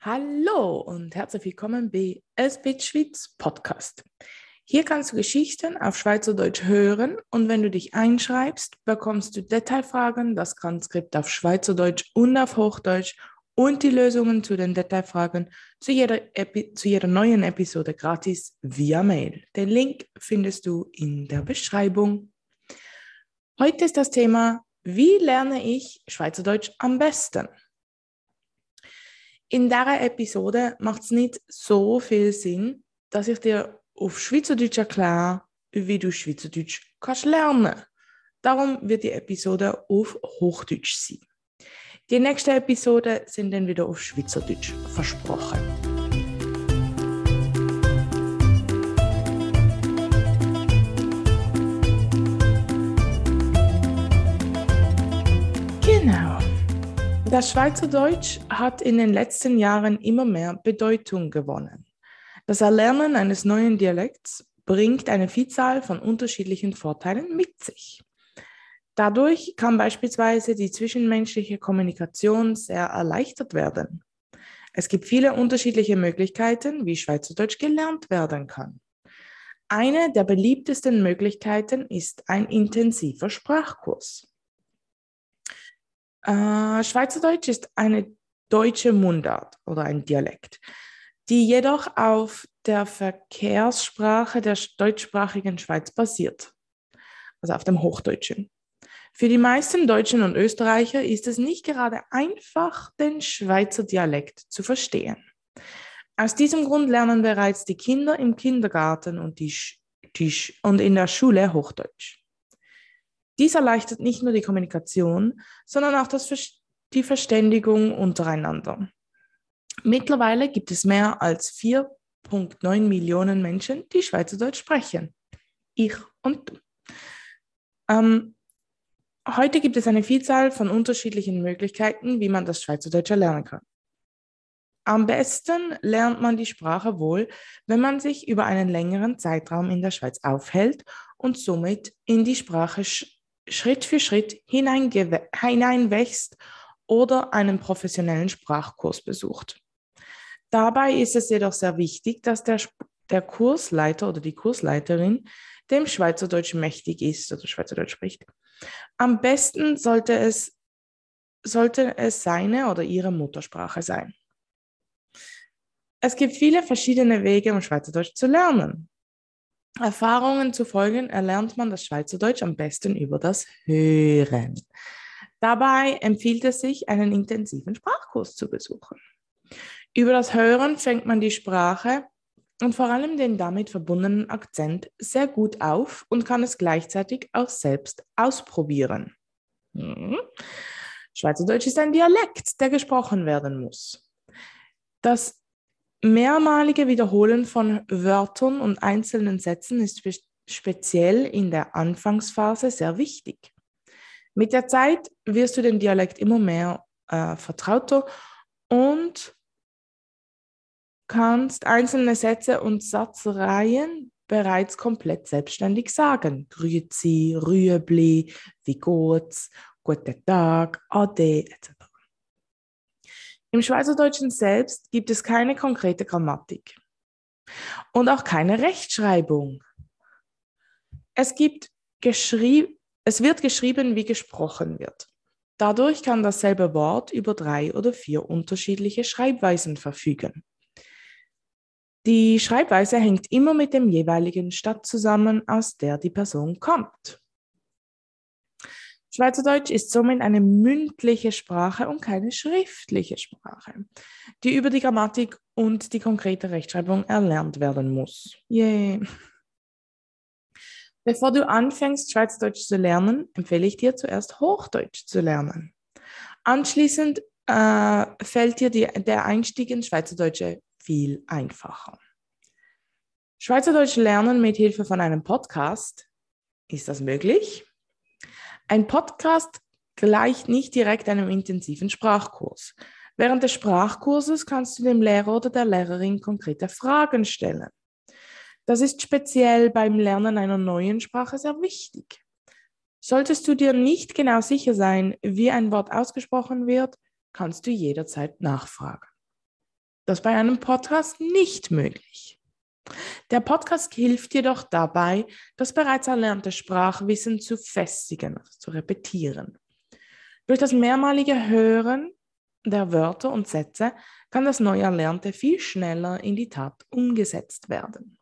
Hallo und herzlich willkommen bei SB Schweiz Podcast. Hier kannst du Geschichten auf Schweizerdeutsch hören und wenn du dich einschreibst, bekommst du Detailfragen, das Transkript auf Schweizerdeutsch und auf Hochdeutsch und die Lösungen zu den Detailfragen zu jeder, Epi zu jeder neuen Episode gratis via Mail. Den Link findest du in der Beschreibung. Heute ist das Thema, wie lerne ich Schweizerdeutsch am besten? In dieser Episode macht es nicht so viel Sinn, dass ich dir auf Schweizerdeutsch erkläre, wie du Schweizerdeutsch kannst lernen. Darum wird die Episode auf Hochdeutsch sein. Die nächsten Episoden sind dann wieder auf Schweizerdeutsch versprochen. Das Schweizerdeutsch hat in den letzten Jahren immer mehr Bedeutung gewonnen. Das Erlernen eines neuen Dialekts bringt eine Vielzahl von unterschiedlichen Vorteilen mit sich. Dadurch kann beispielsweise die zwischenmenschliche Kommunikation sehr erleichtert werden. Es gibt viele unterschiedliche Möglichkeiten, wie Schweizerdeutsch gelernt werden kann. Eine der beliebtesten Möglichkeiten ist ein intensiver Sprachkurs. Äh, Schweizerdeutsch ist eine deutsche Mundart oder ein Dialekt, die jedoch auf der Verkehrssprache der deutschsprachigen Schweiz basiert, also auf dem Hochdeutschen. Für die meisten Deutschen und Österreicher ist es nicht gerade einfach, den Schweizer Dialekt zu verstehen. Aus diesem Grund lernen bereits die Kinder im Kindergarten und, die, die, und in der Schule Hochdeutsch. Dies erleichtert nicht nur die Kommunikation, sondern auch das, die Verständigung untereinander. Mittlerweile gibt es mehr als 4,9 Millionen Menschen, die Schweizerdeutsch sprechen. Ich und du. Ähm, heute gibt es eine Vielzahl von unterschiedlichen Möglichkeiten, wie man das Schweizerdeutsch lernen kann. Am besten lernt man die Sprache wohl, wenn man sich über einen längeren Zeitraum in der Schweiz aufhält und somit in die Sprache Schritt für Schritt hineinwächst oder einen professionellen Sprachkurs besucht. Dabei ist es jedoch sehr wichtig, dass der, der Kursleiter oder die Kursleiterin dem Schweizerdeutsch mächtig ist oder Schweizerdeutsch spricht. Am besten sollte es, sollte es seine oder ihre Muttersprache sein. Es gibt viele verschiedene Wege, um Schweizerdeutsch zu lernen. Erfahrungen zu folgen, erlernt man das Schweizerdeutsch am besten über das Hören. Dabei empfiehlt es sich, einen intensiven Sprachkurs zu besuchen. Über das Hören fängt man die Sprache und vor allem den damit verbundenen Akzent sehr gut auf und kann es gleichzeitig auch selbst ausprobieren. Hm. Schweizerdeutsch ist ein Dialekt, der gesprochen werden muss. Das mehrmalige Wiederholen von Wörtern und einzelnen Sätzen ist spe speziell in der Anfangsphase sehr wichtig. Mit der Zeit wirst du den Dialekt immer mehr äh, vertrauter und kannst einzelne Sätze und Satzreihen bereits komplett selbstständig sagen. Grüezi, Rüebli, wie geht's, guten Tag, Ade, etc. Im Schweizerdeutschen selbst gibt es keine konkrete Grammatik und auch keine Rechtschreibung. Es, gibt es wird geschrieben, wie gesprochen wird. Dadurch kann dasselbe Wort über drei oder vier unterschiedliche Schreibweisen verfügen. Die Schreibweise hängt immer mit dem jeweiligen Stadt zusammen, aus der die Person kommt. Schweizerdeutsch ist somit eine mündliche Sprache und keine schriftliche Sprache, die über die Grammatik und die konkrete Rechtschreibung erlernt werden muss. Yay. Bevor du anfängst, Schweizerdeutsch zu lernen, empfehle ich dir zuerst Hochdeutsch zu lernen. Anschließend äh, fällt dir die, der Einstieg ins Schweizerdeutsche viel einfacher. Schweizerdeutsch lernen mit Hilfe von einem Podcast, ist das möglich? Ein Podcast gleicht nicht direkt einem intensiven Sprachkurs. Während des Sprachkurses kannst du dem Lehrer oder der Lehrerin konkrete Fragen stellen. Das ist speziell beim Lernen einer neuen Sprache sehr wichtig. Solltest du dir nicht genau sicher sein, wie ein Wort ausgesprochen wird, kannst du jederzeit nachfragen. Das bei einem Podcast nicht möglich. Der Podcast hilft jedoch dabei, das bereits erlernte Sprachwissen zu festigen, also zu repetieren. Durch das mehrmalige Hören der Wörter und Sätze kann das neu Erlernte viel schneller in die Tat umgesetzt werden.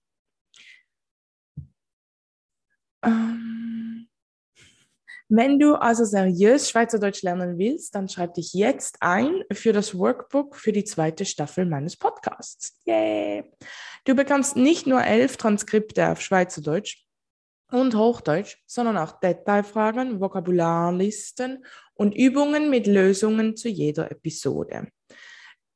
Wenn du also seriös Schweizerdeutsch lernen willst, dann schreib dich jetzt ein für das Workbook für die zweite Staffel meines Podcasts. Yay! Du bekommst nicht nur elf Transkripte auf Schweizerdeutsch und Hochdeutsch, sondern auch Detailfragen, Vokabularlisten und Übungen mit Lösungen zu jeder Episode.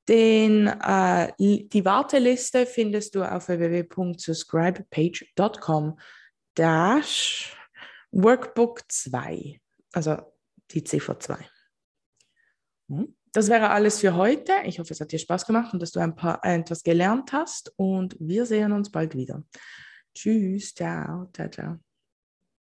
Den, äh, die Warteliste findest du auf www.subscribepage.com dash Workbook 2, also die CV2. Hm? Das wäre alles für heute. Ich hoffe, es hat dir Spaß gemacht und dass du ein paar äh, etwas gelernt hast und wir sehen uns bald wieder. Tschüss, ciao, ciao, ciao.